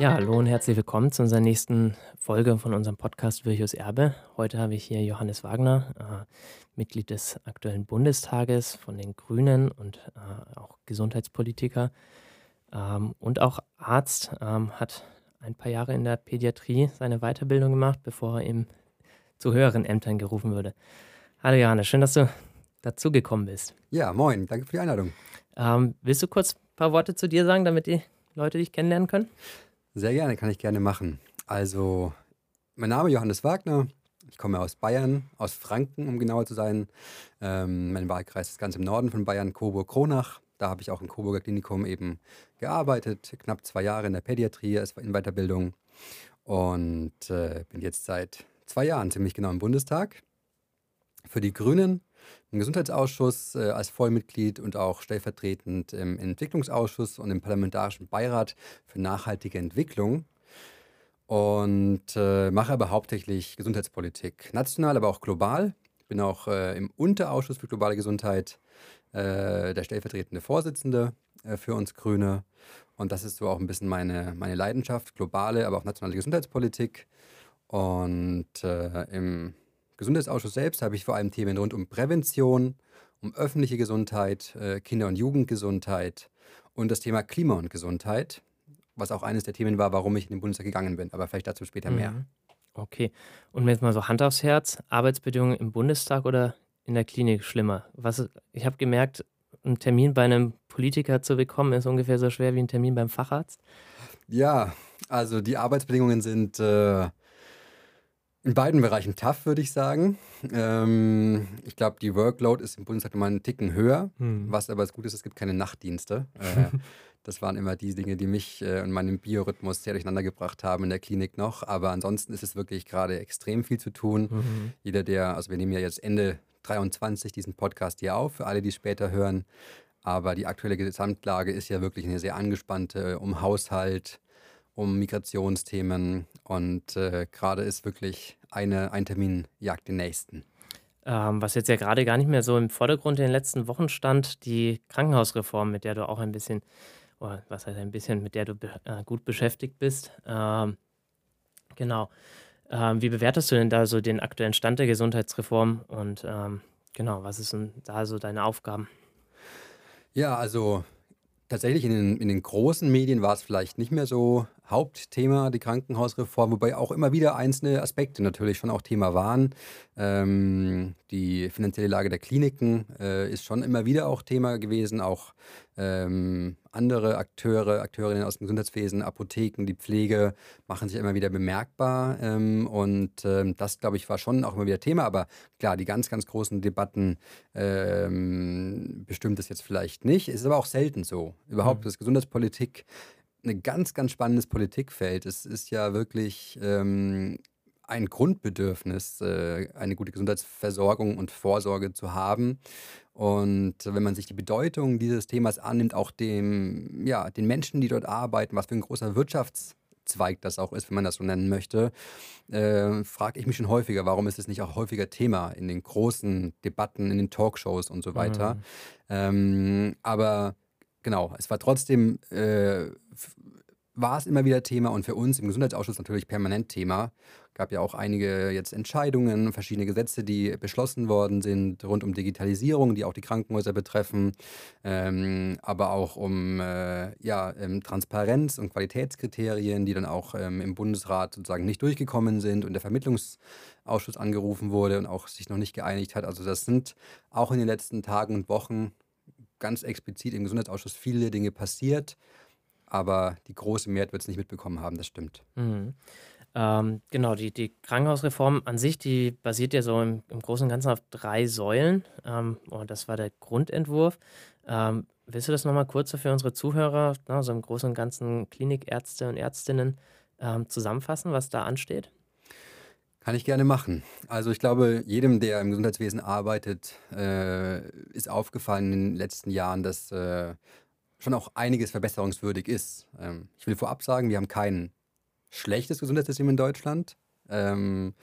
Ja, hallo und herzlich willkommen zu unserer nächsten Folge von unserem Podcast Virchus Erbe. Heute habe ich hier Johannes Wagner, äh, Mitglied des aktuellen Bundestages von den Grünen und äh, auch Gesundheitspolitiker ähm, und auch Arzt, ähm, hat ein paar Jahre in der Pädiatrie seine Weiterbildung gemacht, bevor er eben zu höheren Ämtern gerufen wurde. Hallo Johannes, schön, dass du dazu gekommen bist. Ja, moin, danke für die Einladung. Ähm, willst du kurz ein paar Worte zu dir sagen, damit die Leute dich kennenlernen können? Sehr gerne, kann ich gerne machen. Also, mein Name ist Johannes Wagner. Ich komme aus Bayern, aus Franken, um genauer zu sein. Ähm, mein Wahlkreis ist ganz im Norden von Bayern, Coburg-Kronach. Da habe ich auch im Coburger Klinikum eben gearbeitet, knapp zwei Jahre in der Pädiatrie, es war in Weiterbildung und äh, bin jetzt seit zwei Jahren ziemlich genau im Bundestag. Für die Grünen im Gesundheitsausschuss äh, als Vollmitglied und auch stellvertretend im Entwicklungsausschuss und im Parlamentarischen Beirat für nachhaltige Entwicklung und äh, mache aber hauptsächlich Gesundheitspolitik, national, aber auch global. Ich bin auch äh, im Unterausschuss für globale Gesundheit äh, der stellvertretende Vorsitzende äh, für uns Grüne. Und das ist so auch ein bisschen meine, meine Leidenschaft, globale, aber auch nationale Gesundheitspolitik. Und äh, im Gesundheitsausschuss selbst habe ich vor allem Themen rund um Prävention, um öffentliche Gesundheit, äh, Kinder- und Jugendgesundheit und das Thema Klima und Gesundheit, was auch eines der Themen war, warum ich in den Bundestag gegangen bin. Aber vielleicht dazu später mehr. Mhm. Okay. Und jetzt mal so Hand aufs Herz, Arbeitsbedingungen im Bundestag oder in der Klinik schlimmer? Was, ich habe gemerkt, einen Termin bei einem Politiker zu bekommen, ist ungefähr so schwer wie ein Termin beim Facharzt. Ja, also die Arbeitsbedingungen sind äh, in beiden Bereichen tough, würde ich sagen. Ähm, ich glaube, die Workload ist im Bundestag immer einen Ticken höher, hm. was aber das Gute ist, es gibt keine Nachtdienste. Äh, das waren immer die Dinge, die mich äh, und meinen Biorhythmus sehr durcheinander gebracht haben in der Klinik noch. Aber ansonsten ist es wirklich gerade extrem viel zu tun. Mhm. Jeder, der, also wir nehmen ja jetzt Ende 23 diesen Podcast hier auf, für alle, die es später hören. Aber die aktuelle Gesamtlage ist ja wirklich eine sehr angespannte um Haushalt, um Migrationsthemen und äh, gerade ist wirklich eine, ein Termin jagt den nächsten. Ähm, was jetzt ja gerade gar nicht mehr so im Vordergrund in den letzten Wochen stand, die Krankenhausreform, mit der du auch ein bisschen, oder was heißt ein bisschen, mit der du be äh, gut beschäftigt bist. Ähm, genau. Ähm, wie bewertest du denn da so den aktuellen Stand der Gesundheitsreform und ähm, genau, was ist denn da so deine Aufgaben? Ja, also tatsächlich in den, in den großen Medien war es vielleicht nicht mehr so Hauptthema, die Krankenhausreform, wobei auch immer wieder einzelne Aspekte natürlich schon auch Thema waren. Ähm, die finanzielle Lage der Kliniken äh, ist schon immer wieder auch Thema gewesen, auch ähm, andere Akteure, Akteurinnen aus dem Gesundheitswesen, Apotheken, die Pflege machen sich immer wieder bemerkbar. Ähm, und ähm, das, glaube ich, war schon auch immer wieder Thema. Aber klar, die ganz, ganz großen Debatten ähm, bestimmt es jetzt vielleicht nicht. Es ist aber auch selten so. Überhaupt, mhm. dass Gesundheitspolitik ein ganz, ganz spannendes Politikfeld. Es ist ja wirklich ähm, ein Grundbedürfnis, äh, eine gute Gesundheitsversorgung und Vorsorge zu haben. Und wenn man sich die Bedeutung dieses Themas annimmt, auch dem, ja, den Menschen, die dort arbeiten, was für ein großer Wirtschaftszweig das auch ist, wenn man das so nennen möchte, äh, frage ich mich schon häufiger, warum ist es nicht auch häufiger Thema in den großen Debatten, in den Talkshows und so weiter. Mhm. Ähm, aber genau, es war trotzdem, äh, war es immer wieder Thema und für uns im Gesundheitsausschuss natürlich permanent Thema. Gab ja auch einige jetzt Entscheidungen, verschiedene Gesetze, die beschlossen worden sind rund um Digitalisierung, die auch die Krankenhäuser betreffen, ähm, aber auch um äh, ja, ähm, Transparenz und Qualitätskriterien, die dann auch ähm, im Bundesrat sozusagen nicht durchgekommen sind und der Vermittlungsausschuss angerufen wurde und auch sich noch nicht geeinigt hat. Also das sind auch in den letzten Tagen und Wochen ganz explizit im Gesundheitsausschuss viele Dinge passiert, aber die große Mehrheit wird es nicht mitbekommen haben, das stimmt. Mhm. Ähm, genau, die, die Krankenhausreform an sich, die basiert ja so im, im Großen und Ganzen auf drei Säulen. Ähm, oh, das war der Grundentwurf. Ähm, willst du das nochmal kurz für unsere Zuhörer, ne, so im Großen und Ganzen Klinikärzte und Ärztinnen ähm, zusammenfassen, was da ansteht? Kann ich gerne machen. Also ich glaube, jedem, der im Gesundheitswesen arbeitet, äh, ist aufgefallen in den letzten Jahren, dass äh, schon auch einiges verbesserungswürdig ist. Ähm, ich will vorab sagen, wir haben kein schlechtes Gesundheitssystem in Deutschland. Ähm,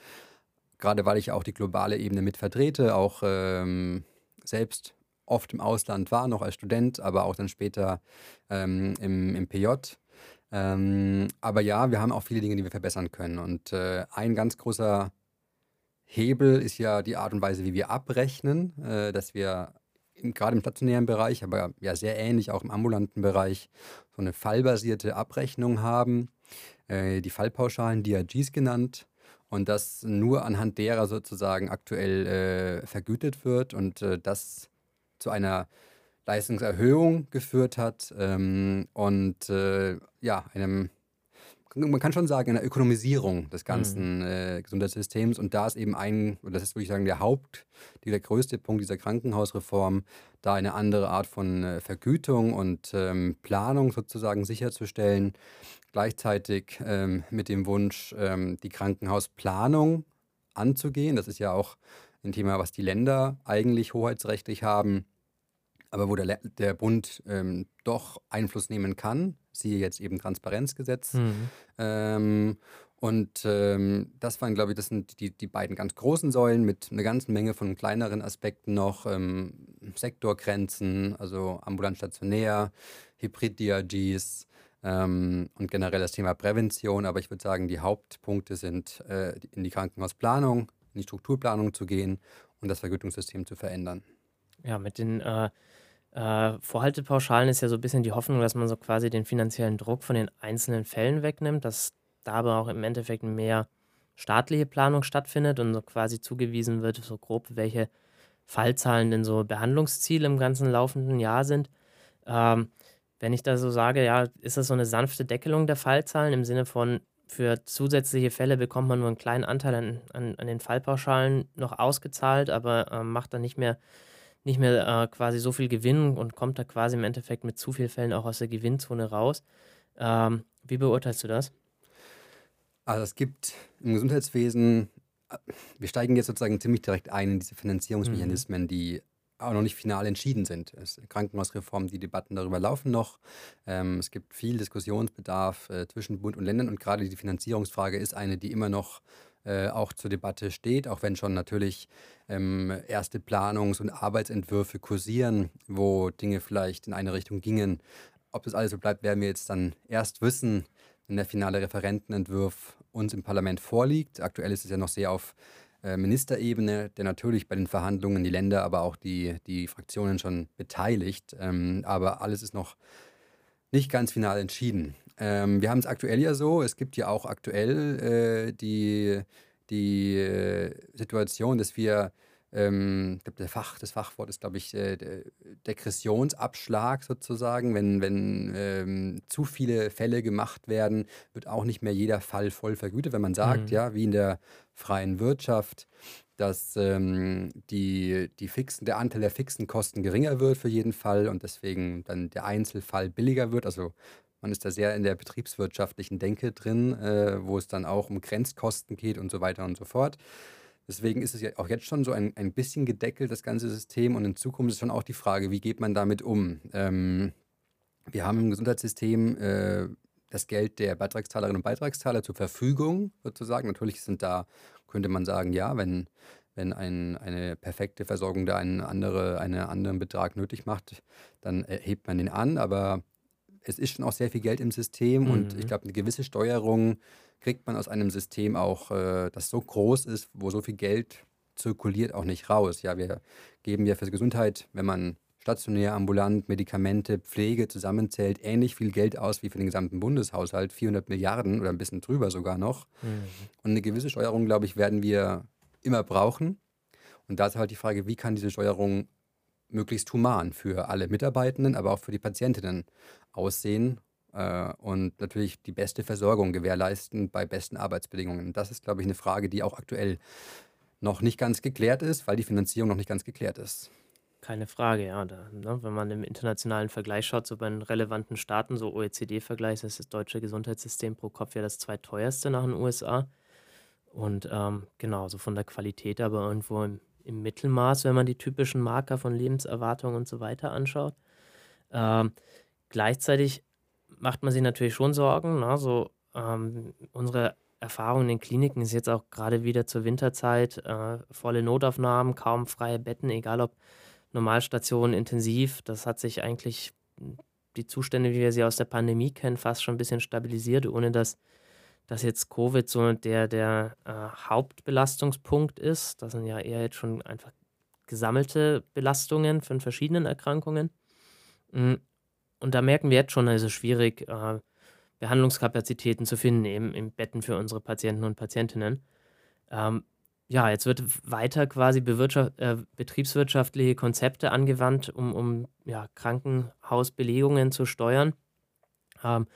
gerade weil ich auch die globale Ebene mit vertrete, auch ähm, selbst oft im Ausland war, noch als Student, aber auch dann später ähm, im, im PJ. Ähm, aber ja, wir haben auch viele Dinge, die wir verbessern können. Und äh, ein ganz großer Hebel ist ja die Art und Weise, wie wir abrechnen, äh, dass wir gerade im stationären Bereich, aber ja sehr ähnlich auch im ambulanten Bereich, so eine fallbasierte Abrechnung haben, äh, die Fallpauschalen DRGs genannt. Und das nur anhand derer sozusagen aktuell äh, vergütet wird. Und äh, das zu einer Leistungserhöhung geführt hat ähm, und äh, ja, einem man kann schon sagen, einer Ökonomisierung des ganzen mhm. äh, Gesundheitssystems. Und da ist eben ein, und das ist, würde ich sagen, der Haupt, der größte Punkt dieser Krankenhausreform, da eine andere Art von äh, Vergütung und ähm, Planung sozusagen sicherzustellen. Gleichzeitig ähm, mit dem Wunsch, ähm, die Krankenhausplanung anzugehen. Das ist ja auch ein Thema, was die Länder eigentlich hoheitsrechtlich haben aber wo der, der Bund ähm, doch Einfluss nehmen kann, siehe jetzt eben Transparenzgesetz. Mhm. Ähm, und ähm, das waren, glaube ich, das sind die, die beiden ganz großen Säulen mit einer ganzen Menge von kleineren Aspekten noch. Ähm, Sektorgrenzen, also ambulant stationär, Hybrid-DRGs ähm, und generell das Thema Prävention. Aber ich würde sagen, die Hauptpunkte sind, äh, in die Krankenhausplanung, in die Strukturplanung zu gehen und das Vergütungssystem zu verändern. Ja, mit den äh, äh, Vorhaltepauschalen ist ja so ein bisschen die Hoffnung, dass man so quasi den finanziellen Druck von den einzelnen Fällen wegnimmt, dass da aber auch im Endeffekt mehr staatliche Planung stattfindet und so quasi zugewiesen wird, so grob, welche Fallzahlen denn so Behandlungsziele im ganzen laufenden Jahr sind. Ähm, wenn ich da so sage, ja, ist das so eine sanfte Deckelung der Fallzahlen im Sinne von, für zusätzliche Fälle bekommt man nur einen kleinen Anteil an, an, an den Fallpauschalen noch ausgezahlt, aber äh, macht dann nicht mehr nicht mehr äh, quasi so viel Gewinn und kommt da quasi im Endeffekt mit zu vielen Fällen auch aus der Gewinnzone raus. Ähm, wie beurteilst du das? Also es gibt im Gesundheitswesen, äh, wir steigen jetzt sozusagen ziemlich direkt ein in diese Finanzierungsmechanismen, mhm. die auch noch nicht final entschieden sind. Es, Krankenhausreform, die Debatten darüber laufen noch. Ähm, es gibt viel Diskussionsbedarf äh, zwischen Bund und Ländern und gerade die Finanzierungsfrage ist eine, die immer noch äh, auch zur Debatte steht, auch wenn schon natürlich ähm, erste Planungs- und Arbeitsentwürfe kursieren, wo Dinge vielleicht in eine Richtung gingen. Ob das alles so bleibt, werden wir jetzt dann erst wissen, wenn der finale Referentenentwurf uns im Parlament vorliegt. Aktuell ist es ja noch sehr auf äh, Ministerebene, der natürlich bei den Verhandlungen die Länder, aber auch die, die Fraktionen schon beteiligt. Ähm, aber alles ist noch nicht ganz final entschieden. Ähm, wir haben es aktuell ja so, es gibt ja auch aktuell äh, die, die äh, Situation, dass wir, ähm, ich glaube, Fach, das Fachwort ist, glaube ich, äh, Degressionsabschlag sozusagen. Wenn, wenn ähm, zu viele Fälle gemacht werden, wird auch nicht mehr jeder Fall voll vergütet. Wenn man sagt, mhm. ja, wie in der freien Wirtschaft, dass ähm, die, die fixen, der Anteil der fixen Kosten geringer wird für jeden Fall und deswegen dann der Einzelfall billiger wird. Also man ist da sehr in der betriebswirtschaftlichen Denke drin, äh, wo es dann auch um Grenzkosten geht und so weiter und so fort. Deswegen ist es ja auch jetzt schon so ein, ein bisschen gedeckelt, das ganze System. Und in Zukunft ist schon auch die Frage, wie geht man damit um? Ähm, wir haben im Gesundheitssystem äh, das Geld der Beitragszahlerinnen und Beitragszahler zur Verfügung, sozusagen. Natürlich sind da, könnte man sagen, ja, wenn, wenn ein, eine perfekte Versorgung da einen, andere, einen anderen Betrag nötig macht, dann hebt man den an. Aber es ist schon auch sehr viel Geld im System mhm. und ich mhm. glaube, eine gewisse Steuerung kriegt man aus einem System auch, äh, das so groß ist, wo so viel Geld zirkuliert, auch nicht raus. Ja, wir geben ja für Gesundheit, wenn man stationär, ambulant, Medikamente, Pflege zusammenzählt, ähnlich viel Geld aus wie für den gesamten Bundeshaushalt, 400 Milliarden oder ein bisschen drüber sogar noch. Mhm. Und eine gewisse Steuerung, glaube ich, werden wir immer brauchen. Und da ist halt die Frage, wie kann diese Steuerung möglichst human für alle Mitarbeitenden, aber auch für die Patientinnen aussehen äh, und natürlich die beste Versorgung gewährleisten bei besten Arbeitsbedingungen. Das ist, glaube ich, eine Frage, die auch aktuell noch nicht ganz geklärt ist, weil die Finanzierung noch nicht ganz geklärt ist. Keine Frage, ja. Da, ne, wenn man im internationalen Vergleich schaut, so bei den relevanten Staaten, so OECD-Vergleich, ist das deutsche Gesundheitssystem pro Kopf ja das zweiteuerste nach den USA. Und ähm, genau, so von der Qualität aber irgendwo im, im, Mittelmaß, wenn man die typischen Marker von Lebenserwartung und so weiter anschaut. Ähm, Gleichzeitig macht man sich natürlich schon Sorgen. Ne? So, ähm, unsere Erfahrung in den Kliniken ist jetzt auch gerade wieder zur Winterzeit äh, volle Notaufnahmen, kaum freie Betten, egal ob Normalstation, intensiv. Das hat sich eigentlich die Zustände, wie wir sie aus der Pandemie kennen, fast schon ein bisschen stabilisiert, ohne dass, dass jetzt Covid so der, der äh, Hauptbelastungspunkt ist. Das sind ja eher jetzt schon einfach gesammelte Belastungen von verschiedenen Erkrankungen. Mm, und da merken wir jetzt schon, ist schwierig, äh, Behandlungskapazitäten zu finden, eben im Betten für unsere Patienten und Patientinnen. Ähm, ja, jetzt wird weiter quasi äh, betriebswirtschaftliche Konzepte angewandt, um, um ja, Krankenhausbelegungen zu steuern. Ähm,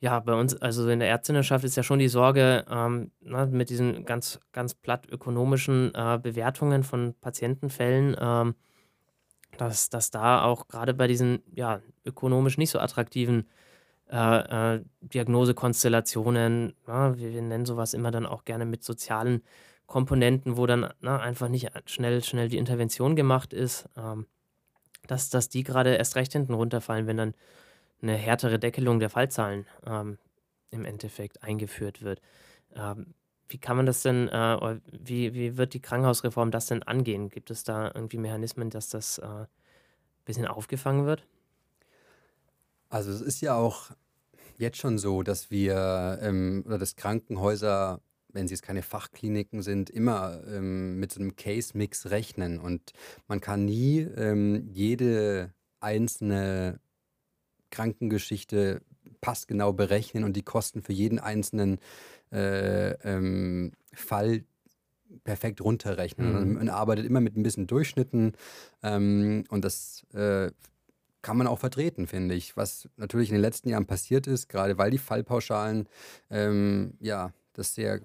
ja, bei uns, also in der Ärztinnenschaft ist ja schon die Sorge ähm, na, mit diesen ganz, ganz platt ökonomischen äh, Bewertungen von Patientenfällen, ähm, dass, dass da auch gerade bei diesen ja, ökonomisch nicht so attraktiven äh, äh, Diagnosekonstellationen, ja, wir, wir, nennen sowas immer dann auch gerne mit sozialen Komponenten, wo dann na, einfach nicht schnell, schnell die Intervention gemacht ist, ähm, dass, dass die gerade erst recht hinten runterfallen, wenn dann eine härtere Deckelung der Fallzahlen ähm, im Endeffekt eingeführt wird. Ähm, wie kann man das denn, äh, wie, wie wird die Krankenhausreform das denn angehen? Gibt es da irgendwie Mechanismen, dass das äh, ein bisschen aufgefangen wird? Also es ist ja auch jetzt schon so, dass wir ähm, oder dass Krankenhäuser, wenn sie jetzt keine Fachkliniken sind, immer ähm, mit so einem Case-Mix rechnen. Und man kann nie ähm, jede einzelne Krankengeschichte passgenau berechnen und die Kosten für jeden einzelnen äh, ähm, Fall perfekt runterrechnen. Mhm. Man arbeitet immer mit ein bisschen Durchschnitten ähm, und das äh, kann man auch vertreten, finde ich. Was natürlich in den letzten Jahren passiert ist, gerade weil die Fallpauschalen ähm, ja das sehr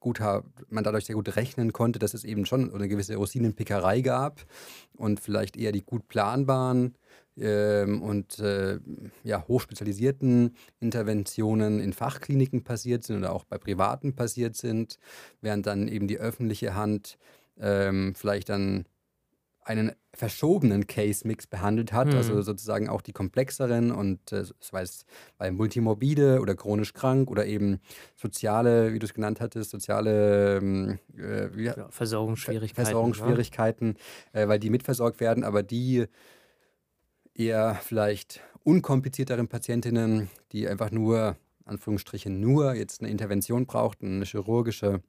gut man dadurch sehr gut rechnen konnte, dass es eben schon eine gewisse Rosinenpickerei gab und vielleicht eher die gut planbaren ähm, und äh, ja, hochspezialisierten Interventionen in Fachkliniken passiert sind oder auch bei Privaten passiert sind, während dann eben die öffentliche Hand ähm, vielleicht dann einen verschobenen Case-Mix behandelt hat, also mhm. also sozusagen auch die komplexeren und äh, sei es bei multimorbide oder chronisch krank oder eben soziale, wie du es genannt hattest, soziale ähm, äh, ja, Versorgungsschwierigkeiten. Versorgungsschwierigkeiten, ja. äh, weil die mitversorgt werden, aber die eher vielleicht unkomplizierteren Patientinnen, die einfach nur, Anführungsstrichen, nur jetzt eine Intervention brauchten, eine chirurgische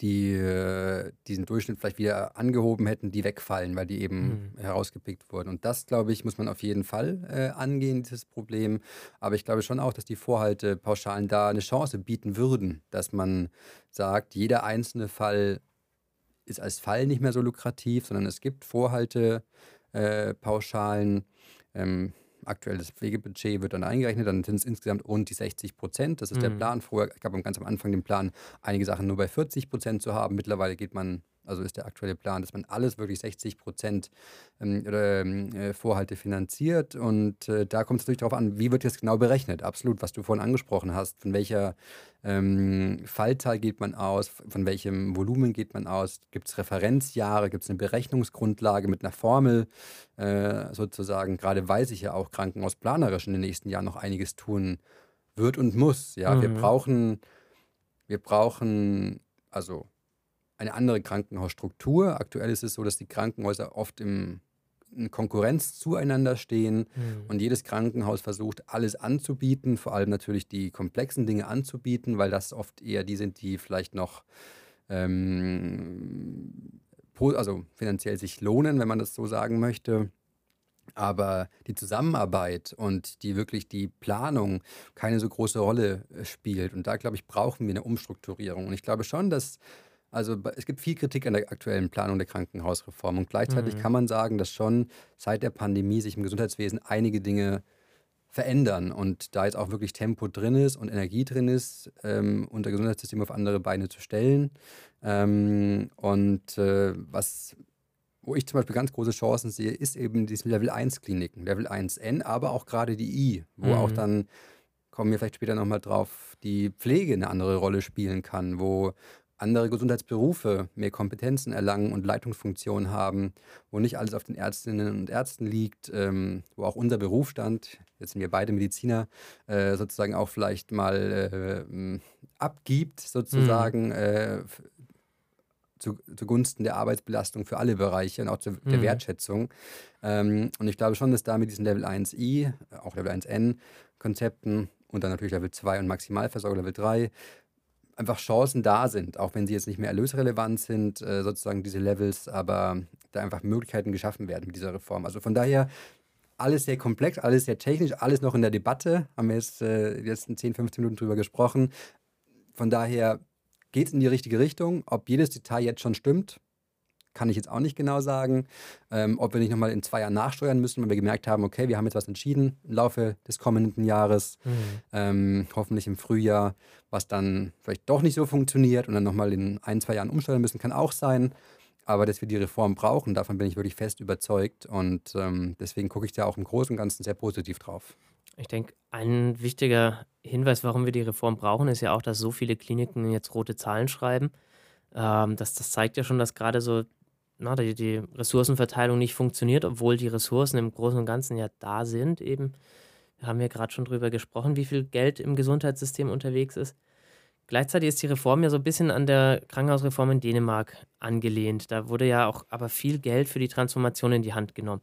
die äh, diesen Durchschnitt vielleicht wieder angehoben hätten, die wegfallen, weil die eben mhm. herausgepickt wurden. Und das, glaube ich, muss man auf jeden Fall äh, angehen, dieses Problem. Aber ich glaube schon auch, dass die Vorhaltepauschalen da eine Chance bieten würden, dass man sagt, jeder einzelne Fall ist als Fall nicht mehr so lukrativ, sondern es gibt Vorhaltepauschalen. Äh, ähm, aktuelles Pflegebudget wird dann eingerechnet, dann sind es insgesamt rund die 60 Prozent. Das ist mhm. der Plan. Vorher gab es ganz am Anfang den Plan, einige Sachen nur bei 40 Prozent zu haben. Mittlerweile geht man also ist der aktuelle Plan, dass man alles wirklich 60 Prozent ähm, äh, Vorhalte finanziert. Und äh, da kommt es natürlich darauf an, wie wird das genau berechnet? Absolut, was du vorhin angesprochen hast. Von welcher ähm, Fallzahl geht man aus? Von welchem Volumen geht man aus? Gibt es Referenzjahre? Gibt es eine Berechnungsgrundlage mit einer Formel? Äh, sozusagen, gerade weil sich ja auch krankenhausplanerisch in den nächsten Jahren noch einiges tun wird und muss. Ja, mhm. wir brauchen, wir brauchen, also eine andere Krankenhausstruktur. Aktuell ist es so, dass die Krankenhäuser oft im, in Konkurrenz zueinander stehen mhm. und jedes Krankenhaus versucht, alles anzubieten, vor allem natürlich die komplexen Dinge anzubieten, weil das oft eher die sind, die vielleicht noch ähm, also finanziell sich lohnen, wenn man das so sagen möchte. Aber die Zusammenarbeit und die wirklich die Planung keine so große Rolle äh, spielt. Und da, glaube ich, brauchen wir eine Umstrukturierung. Und ich glaube schon, dass also es gibt viel Kritik an der aktuellen Planung der Krankenhausreform und gleichzeitig mhm. kann man sagen, dass schon seit der Pandemie sich im Gesundheitswesen einige Dinge verändern und da jetzt auch wirklich Tempo drin ist und Energie drin ist, ähm, unser Gesundheitssystem auf andere Beine zu stellen. Ähm, und äh, was, wo ich zum Beispiel ganz große Chancen sehe, ist eben diese Level 1 Kliniken, Level 1N, aber auch gerade die I, wo mhm. auch dann kommen wir vielleicht später nochmal drauf, die Pflege eine andere Rolle spielen kann, wo andere Gesundheitsberufe mehr Kompetenzen erlangen und Leitungsfunktionen haben, wo nicht alles auf den Ärztinnen und Ärzten liegt, ähm, wo auch unser Berufsstand, jetzt sind wir beide Mediziner, äh, sozusagen auch vielleicht mal äh, abgibt, sozusagen, mhm. äh, zu, zugunsten der Arbeitsbelastung für alle Bereiche und auch zu, der mhm. Wertschätzung. Ähm, und ich glaube schon, dass da mit diesen Level 1i, auch Level 1n Konzepten und dann natürlich Level 2 und Maximalversorgung Level 3 einfach Chancen da sind, auch wenn sie jetzt nicht mehr erlösrelevant sind, äh, sozusagen diese Levels, aber da einfach Möglichkeiten geschaffen werden mit dieser Reform. Also von daher alles sehr komplex, alles sehr technisch, alles noch in der Debatte. Haben wir jetzt äh, die letzten 10, 15 Minuten drüber gesprochen. Von daher geht es in die richtige Richtung. Ob jedes Detail jetzt schon stimmt, kann ich jetzt auch nicht genau sagen. Ähm, ob wir nicht nochmal in zwei Jahren nachsteuern müssen, weil wir gemerkt haben, okay, wir haben jetzt was entschieden im Laufe des kommenden Jahres, mhm. ähm, hoffentlich im Frühjahr, was dann vielleicht doch nicht so funktioniert und dann nochmal in ein, zwei Jahren umsteuern müssen, kann auch sein. Aber dass wir die Reform brauchen, davon bin ich wirklich fest überzeugt. Und ähm, deswegen gucke ich da auch im Großen und Ganzen sehr positiv drauf. Ich denke, ein wichtiger Hinweis, warum wir die Reform brauchen, ist ja auch, dass so viele Kliniken jetzt rote Zahlen schreiben. Ähm, das, das zeigt ja schon, dass gerade so na, die, die Ressourcenverteilung nicht funktioniert, obwohl die Ressourcen im Großen und Ganzen ja da sind. Eben, wir haben ja gerade schon drüber gesprochen, wie viel Geld im Gesundheitssystem unterwegs ist. Gleichzeitig ist die Reform ja so ein bisschen an der Krankenhausreform in Dänemark angelehnt. Da wurde ja auch aber viel Geld für die Transformation in die Hand genommen.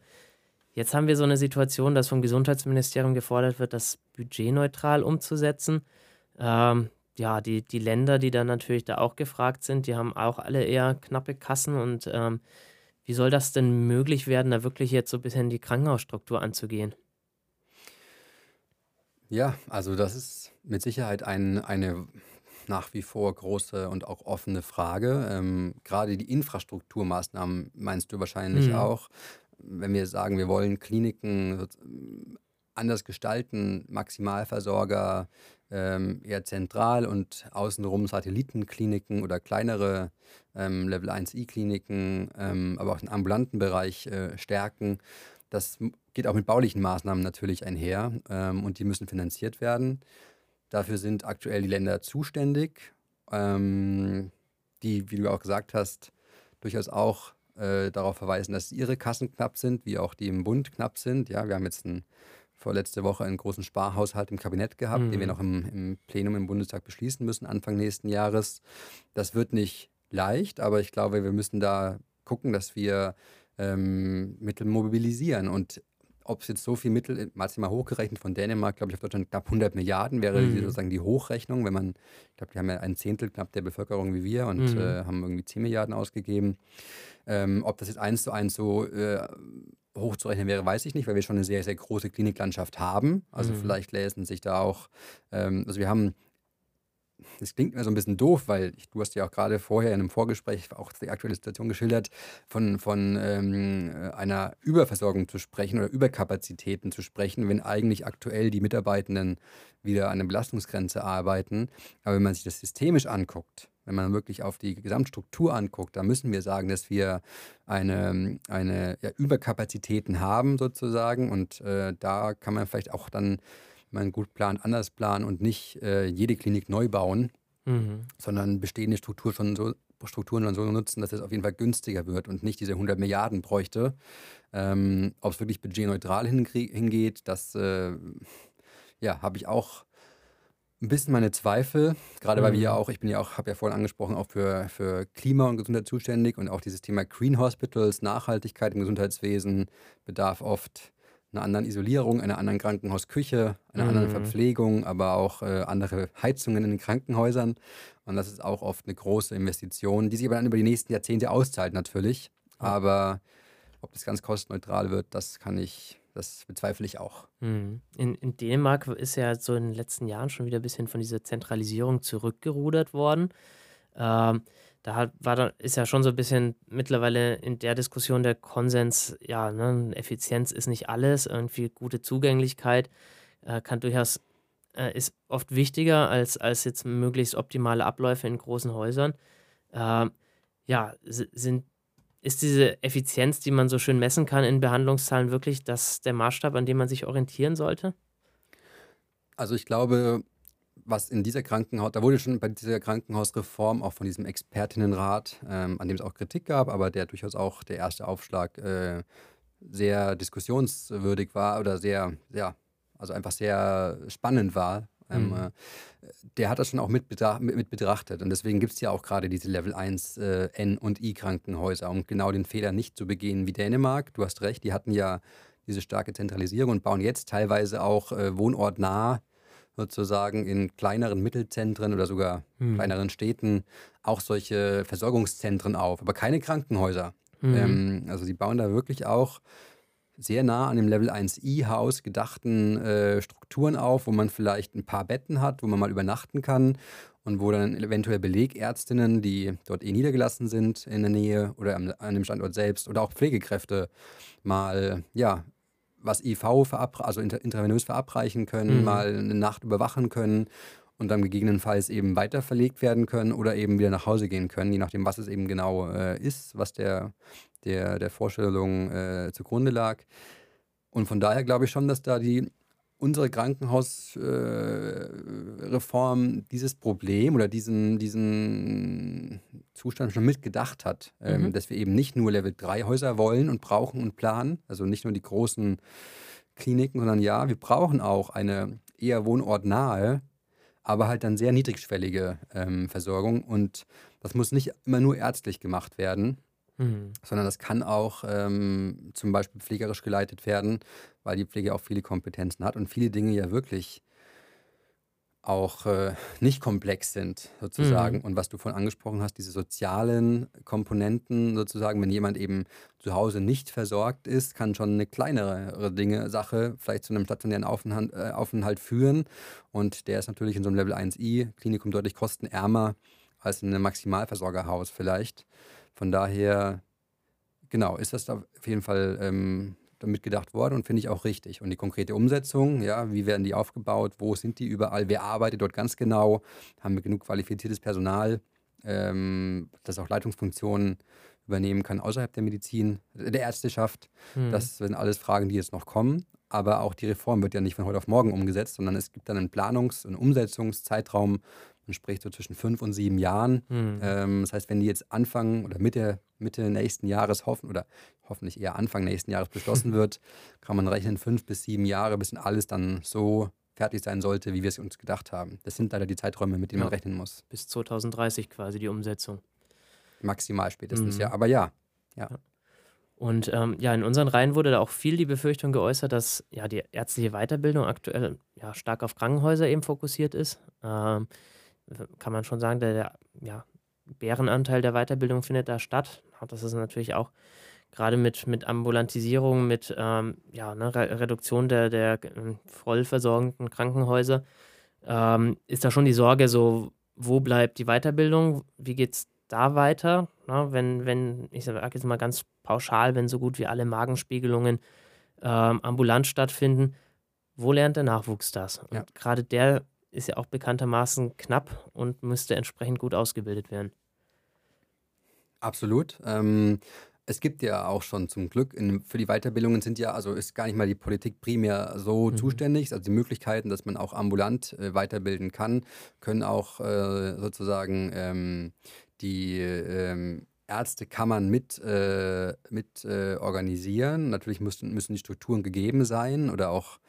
Jetzt haben wir so eine Situation, dass vom Gesundheitsministerium gefordert wird, das budgetneutral umzusetzen. Ähm, ja, die, die Länder, die dann natürlich da auch gefragt sind, die haben auch alle eher knappe Kassen. Und ähm, wie soll das denn möglich werden, da wirklich jetzt so ein bisschen die Krankenhausstruktur anzugehen? Ja, also das ist mit Sicherheit ein, eine nach wie vor große und auch offene Frage. Ähm, gerade die Infrastrukturmaßnahmen meinst du wahrscheinlich mhm. auch. Wenn wir sagen, wir wollen Kliniken anders gestalten, Maximalversorger ähm, eher zentral und außenrum Satellitenkliniken oder kleinere ähm, Level 1i-Kliniken, ähm, aber auch den ambulanten Bereich äh, stärken. Das geht auch mit baulichen Maßnahmen natürlich einher ähm, und die müssen finanziert werden. Dafür sind aktuell die Länder zuständig, ähm, die, wie du auch gesagt hast, durchaus auch äh, darauf verweisen, dass ihre Kassen knapp sind, wie auch die im Bund knapp sind. Ja, wir haben jetzt ein, vorletzte Woche einen großen Sparhaushalt im Kabinett gehabt, mhm. den wir mhm. noch im, im Plenum im Bundestag beschließen müssen, Anfang nächsten Jahres. Das wird nicht leicht, aber ich glaube, wir müssen da gucken, dass wir ähm, Mittel mobilisieren. Und ob es jetzt so viel Mittel, maximal hochgerechnet von Dänemark, glaube ich, auf Deutschland knapp 100 Milliarden wäre mhm. sozusagen die Hochrechnung, wenn man, ich glaube, die haben ja ein Zehntel knapp der Bevölkerung wie wir und mhm. äh, haben irgendwie 10 Milliarden ausgegeben. Ähm, ob das jetzt eins zu eins so äh, hochzurechnen wäre, weiß ich nicht, weil wir schon eine sehr, sehr große Kliniklandschaft haben. Also mhm. vielleicht lesen sich da auch, ähm, also wir haben das klingt mir so ein bisschen doof, weil ich, du hast ja auch gerade vorher in einem Vorgespräch auch die aktuelle Situation geschildert, von, von ähm, einer Überversorgung zu sprechen oder Überkapazitäten zu sprechen, wenn eigentlich aktuell die Mitarbeitenden wieder an der Belastungsgrenze arbeiten. Aber wenn man sich das systemisch anguckt, wenn man wirklich auf die Gesamtstruktur anguckt, dann müssen wir sagen, dass wir eine, eine ja, Überkapazitäten haben sozusagen und äh, da kann man vielleicht auch dann man gut plant, anders planen und nicht äh, jede Klinik neu bauen, mhm. sondern bestehende Struktur schon so, Strukturen dann so nutzen, dass es auf jeden Fall günstiger wird und nicht diese 100 Milliarden bräuchte. Ähm, Ob es wirklich budgetneutral hingeht, das äh, ja, habe ich auch ein bisschen meine Zweifel, gerade weil wir ja mhm. auch, ich bin ja auch, habe ja vorhin angesprochen, auch für, für Klima und Gesundheit zuständig und auch dieses Thema Green Hospitals, Nachhaltigkeit im Gesundheitswesen bedarf oft einer anderen Isolierung, einer anderen Krankenhausküche, einer mhm. anderen Verpflegung, aber auch äh, andere Heizungen in den Krankenhäusern. Und das ist auch oft eine große Investition, die sich aber dann über die nächsten Jahrzehnte auszahlt natürlich. Aber ob das ganz kostenneutral wird, das kann ich, das bezweifle ich auch. Mhm. In, in Dänemark ist ja so in den letzten Jahren schon wieder ein bisschen von dieser Zentralisierung zurückgerudert worden. Ähm, da war da, ist ja schon so ein bisschen mittlerweile in der Diskussion der Konsens, ja, ne, Effizienz ist nicht alles, irgendwie gute Zugänglichkeit äh, kann durchaus, äh, ist oft wichtiger als, als jetzt möglichst optimale Abläufe in großen Häusern. Äh, ja, sind, ist diese Effizienz, die man so schön messen kann in Behandlungszahlen, wirklich das der Maßstab, an dem man sich orientieren sollte? Also ich glaube, was in dieser Krankenhaus, da wurde schon bei dieser Krankenhausreform auch von diesem Expertinnenrat, ähm, an dem es auch Kritik gab, aber der durchaus auch der erste Aufschlag äh, sehr diskussionswürdig war oder sehr, ja, also einfach sehr spannend war Ähm, äh, der hat das schon auch mit, mit, mit betrachtet. Und deswegen gibt es ja auch gerade diese Level 1 äh, N- und I-Krankenhäuser, um genau den Fehler nicht zu begehen wie Dänemark. Du hast recht, die hatten ja diese starke Zentralisierung und bauen jetzt teilweise auch äh, wohnortnah sozusagen in kleineren Mittelzentren oder sogar hm. kleineren Städten auch solche Versorgungszentren auf, aber keine Krankenhäuser. Mhm. Ähm, also sie bauen da wirklich auch sehr nah an dem Level 1i-Haus gedachten äh, Strukturen auf, wo man vielleicht ein paar Betten hat, wo man mal übernachten kann und wo dann eventuell Belegärztinnen, die dort eh niedergelassen sind in der Nähe oder an, an dem Standort selbst oder auch Pflegekräfte mal ja was IV also intravenös verabreichen können, mhm. mal eine Nacht überwachen können und dann gegebenenfalls eben weiter verlegt werden können oder eben wieder nach Hause gehen können, je nachdem, was es eben genau äh, ist, was der, der, der Vorstellung äh, zugrunde lag. Und von daher glaube ich schon, dass da die unsere Krankenhausreform äh, dieses Problem oder diesen, diesen Zustand schon mitgedacht hat, ähm, mhm. dass wir eben nicht nur Level 3 Häuser wollen und brauchen und planen, also nicht nur die großen Kliniken, sondern ja, wir brauchen auch eine eher wohnortnahe aber halt dann sehr niedrigschwellige ähm, Versorgung. Und das muss nicht immer nur ärztlich gemacht werden, mhm. sondern das kann auch ähm, zum Beispiel pflegerisch geleitet werden, weil die Pflege auch viele Kompetenzen hat und viele Dinge ja wirklich auch äh, nicht komplex sind, sozusagen. Mhm. Und was du vorhin angesprochen hast, diese sozialen Komponenten, sozusagen, wenn jemand eben zu Hause nicht versorgt ist, kann schon eine kleinere Dinge, Sache vielleicht zu einem stationären Aufenthalt, äh, Aufenthalt führen. Und der ist natürlich in so einem Level 1i-Klinikum deutlich kostenärmer als in einem Maximalversorgerhaus vielleicht. Von daher, genau, ist das auf jeden Fall ähm, mitgedacht worden und finde ich auch richtig. Und die konkrete Umsetzung, ja, wie werden die aufgebaut, wo sind die überall, wer arbeitet dort ganz genau, haben wir genug qualifiziertes Personal, ähm, das auch Leitungsfunktionen übernehmen kann außerhalb der Medizin, der Ärzteschaft. Mhm. Das sind alles Fragen, die jetzt noch kommen. Aber auch die Reform wird ja nicht von heute auf morgen umgesetzt, sondern es gibt dann einen Planungs- und Umsetzungszeitraum, man spricht so zwischen fünf und sieben Jahren. Mhm. Ähm, das heißt, wenn die jetzt Anfang oder Mitte, Mitte nächsten Jahres hoffen oder hoffentlich eher Anfang nächsten Jahres beschlossen wird, kann man rechnen, fünf bis sieben Jahre, bis alles dann so fertig sein sollte, wie wir es uns gedacht haben. Das sind leider die Zeiträume, mit denen ja. man rechnen muss. Bis 2030 quasi die Umsetzung. Maximal spätestens, mhm. ja. Aber ja. ja. Und ähm, ja, in unseren Reihen wurde da auch viel die Befürchtung geäußert, dass ja die ärztliche Weiterbildung aktuell ja stark auf Krankenhäuser eben fokussiert ist. Ähm, kann man schon sagen, der, der ja, Bärenanteil der Weiterbildung findet da statt. Das ist natürlich auch gerade mit, mit Ambulantisierung, mit ähm, ja, ne, Reduktion der, der ähm, vollversorgenden Krankenhäuser, ähm, ist da schon die Sorge, so, wo bleibt die Weiterbildung? Wie geht es da weiter? Na, wenn, wenn, ich sage jetzt mal ganz pauschal, wenn so gut wie alle Magenspiegelungen ähm, ambulant stattfinden, wo lernt der Nachwuchs das? Und ja. gerade der ist ja auch bekanntermaßen knapp und müsste entsprechend gut ausgebildet werden. Absolut. Ähm, es gibt ja auch schon zum Glück in, für die Weiterbildungen sind ja, also ist gar nicht mal die Politik primär so mhm. zuständig. Also die Möglichkeiten, dass man auch ambulant äh, weiterbilden kann, können auch äh, sozusagen ähm, die ähm, Ärztekammern mit, äh, mit äh, organisieren. Natürlich müssen, müssen die Strukturen gegeben sein oder auch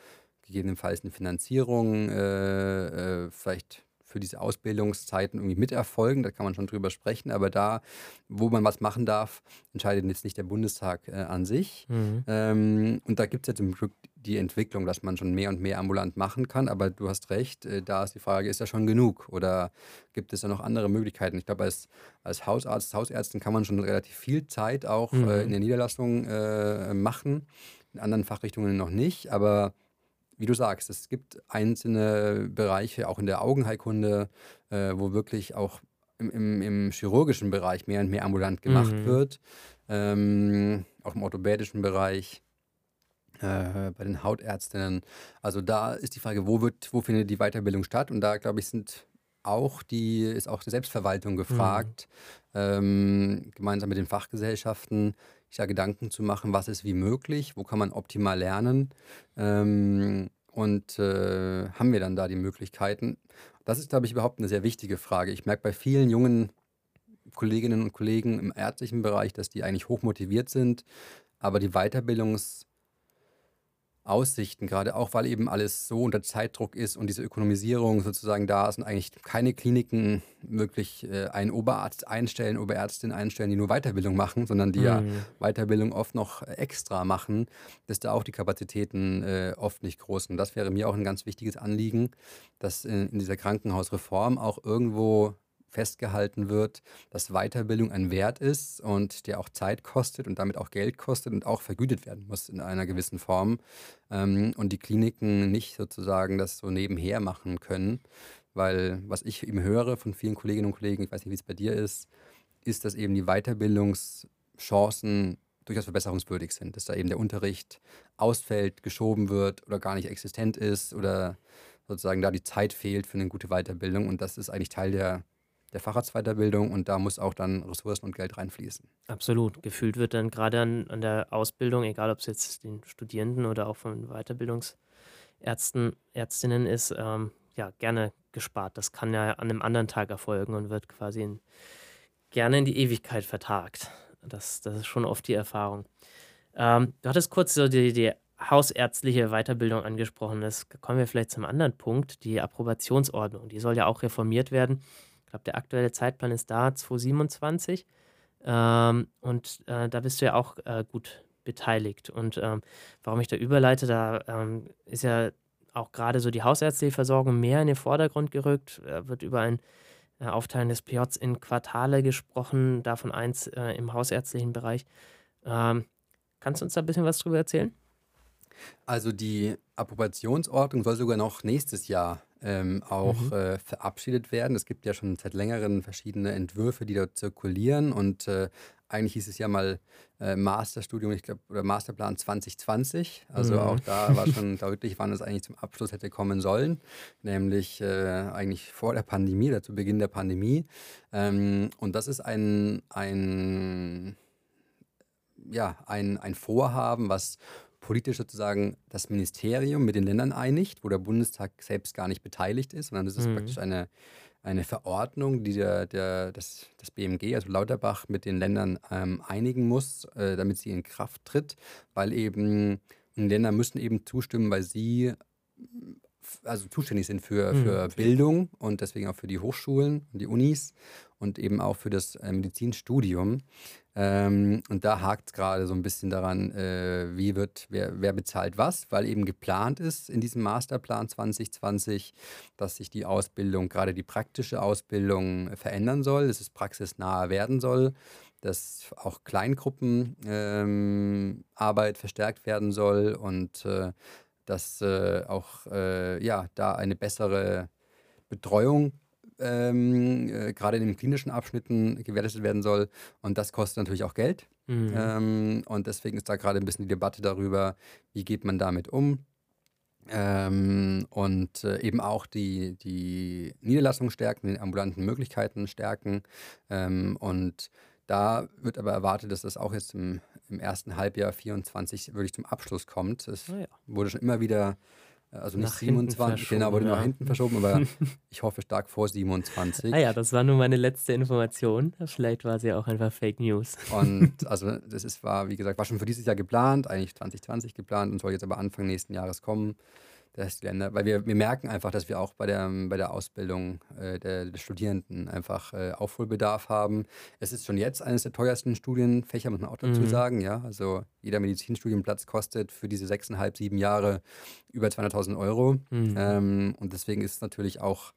gegebenenfalls eine Finanzierung äh, äh, vielleicht für diese Ausbildungszeiten irgendwie miterfolgen. Da kann man schon drüber sprechen. Aber da, wo man was machen darf, entscheidet jetzt nicht der Bundestag äh, an sich. Mhm. Ähm, und da gibt es ja zum Glück die Entwicklung, dass man schon mehr und mehr ambulant machen kann. Aber du hast recht, äh, da ist die Frage, ist das schon genug? Oder gibt es da noch andere Möglichkeiten? Ich glaube, als, als Hausarzt, Hausärztin kann man schon relativ viel Zeit auch mhm. äh, in der Niederlassung äh, machen. In anderen Fachrichtungen noch nicht. Aber wie du sagst, es gibt einzelne Bereiche, auch in der Augenheilkunde, äh, wo wirklich auch im, im, im, chirurgischen Bereich mehr und mehr ambulant gemacht mhm. wird. Ähm, auch im orthopädischen Bereich, äh, bei den Hautärztinnen. Also da ist die Frage, wo, wird, wo findet die Weiterbildung statt? Und da, glaube ich, sind auch die, ist auch die Selbstverwaltung mhm. gefragt, mhm. ähm, gemeinsam mit den Fachgesellschaften, sich da Gedanken zu machen, was ist wie möglich, wo kann man optimal lernen ähm, und äh, haben wir dann da die Möglichkeiten. Das ist, glaube ich, überhaupt eine sehr wichtige Frage. Ich merke bei vielen jungen Kolleginnen und Kollegen im ärztlichen Bereich, dass die eigentlich hoch motiviert sind, aber die Weiterbildungs- Aussichten, gerade auch, weil eben alles so unter Zeitdruck ist und diese Ökonomisierung sozusagen da ist und eigentlich keine Kliniken wirklich äh, einen Oberarzt einstellen, Oberärztin einstellen, die nur Weiterbildung machen, sondern die mhm. ja Weiterbildung oft noch extra machen, ist da auch die Kapazitäten äh, oft nicht groß. Und das wäre mir auch ein ganz wichtiges Anliegen, dass in, in dieser Krankenhausreform auch irgendwo festgehalten wird, dass Weiterbildung ein Wert ist und der auch Zeit kostet und damit auch Geld kostet und auch vergütet werden muss in einer gewissen Form. Ähm, und die Kliniken nicht sozusagen das so nebenher machen können. Weil was ich eben höre von vielen Kolleginnen und Kollegen, ich weiß nicht, wie es bei dir ist, ist, dass eben die Weiterbildungschancen durchaus verbesserungswürdig sind, dass da eben der Unterricht ausfällt, geschoben wird oder gar nicht existent ist oder sozusagen da die Zeit fehlt für eine gute Weiterbildung. Und das ist eigentlich Teil der der Facharztweiterbildung und da muss auch dann Ressourcen und Geld reinfließen. Absolut. Gefühlt wird dann gerade an, an der Ausbildung, egal ob es jetzt den Studierenden oder auch von Weiterbildungsärzten, Ärztinnen ist, ähm, ja, gerne gespart. Das kann ja an einem anderen Tag erfolgen und wird quasi in, gerne in die Ewigkeit vertagt. Das, das ist schon oft die Erfahrung. Ähm, du hattest kurz so die, die hausärztliche Weiterbildung angesprochen. Das kommen wir vielleicht zum anderen Punkt, die Approbationsordnung. Die soll ja auch reformiert werden. Ich glaube, der aktuelle Zeitplan ist da, 2027. Ähm, und äh, da bist du ja auch äh, gut beteiligt. Und ähm, warum ich da überleite, da ähm, ist ja auch gerade so die hausärztliche Versorgung mehr in den Vordergrund gerückt. Da wird über ein äh, Aufteilen des PJs in Quartale gesprochen, davon eins äh, im hausärztlichen Bereich. Ähm, kannst du uns da ein bisschen was drüber erzählen? Also die Approbationsordnung soll sogar noch nächstes Jahr ähm, auch Mhm. äh, verabschiedet werden. Es gibt ja schon seit längerem verschiedene Entwürfe, die dort zirkulieren und äh, eigentlich hieß es ja mal äh, Masterstudium, ich glaube, oder Masterplan 2020. Also Mhm. auch da war schon deutlich, wann es eigentlich zum Abschluss hätte kommen sollen, nämlich äh, eigentlich vor der Pandemie oder zu Beginn der Pandemie. Ähm, und das ist ein, ein, ja, ein, ein Vorhaben, was politisch sozusagen das Ministerium mit den Ländern einigt, wo der Bundestag selbst gar nicht beteiligt ist, sondern es ist mhm. praktisch eine, eine Verordnung, die der, der, das, das BMG, also Lauterbach, mit den Ländern ähm, einigen muss, äh, damit sie in Kraft tritt, weil eben die Länder müssen eben zustimmen, weil sie also zuständig sind für, mhm. für Bildung und deswegen auch für die Hochschulen und die Unis und eben auch für das äh, Medizinstudium. Ähm, und da hakt es gerade so ein bisschen daran, äh, wie wird, wer, wer bezahlt was, weil eben geplant ist in diesem Masterplan 2020, dass sich die Ausbildung, gerade die praktische Ausbildung, verändern soll, dass es praxisnaher werden soll, dass auch Kleingruppenarbeit ähm, verstärkt werden soll und äh, dass äh, auch äh, ja, da eine bessere Betreuung ähm, äh, gerade in den klinischen Abschnitten gewährleistet werden soll. Und das kostet natürlich auch Geld. Mhm. Ähm, und deswegen ist da gerade ein bisschen die Debatte darüber, wie geht man damit um. Ähm, und äh, eben auch die, die Niederlassung stärken, die ambulanten Möglichkeiten stärken. Ähm, und da wird aber erwartet, dass das auch jetzt im, im ersten Halbjahr 24 wirklich zum Abschluss kommt. Es oh ja. wurde schon immer wieder also nicht nach 27, genau, wurde ja. nach hinten verschoben, aber ich hoffe stark vor 27. Ah ja, das war nur meine letzte Information. Vielleicht war sie auch einfach Fake News. Und also das ist, war, wie gesagt, war schon für dieses Jahr geplant, eigentlich 2020 geplant und soll jetzt aber Anfang nächsten Jahres kommen des Länder, weil wir, wir merken einfach, dass wir auch bei der, bei der Ausbildung äh, der, der, Studierenden einfach äh, Aufholbedarf haben. Es ist schon jetzt eines der teuersten Studienfächer, muss man auch dazu mhm. sagen. Ja? Also jeder Medizinstudienplatz kostet für diese sechseinhalb, sieben Jahre über 200.000 Euro. Mhm. Ähm, und deswegen ist es natürlich auch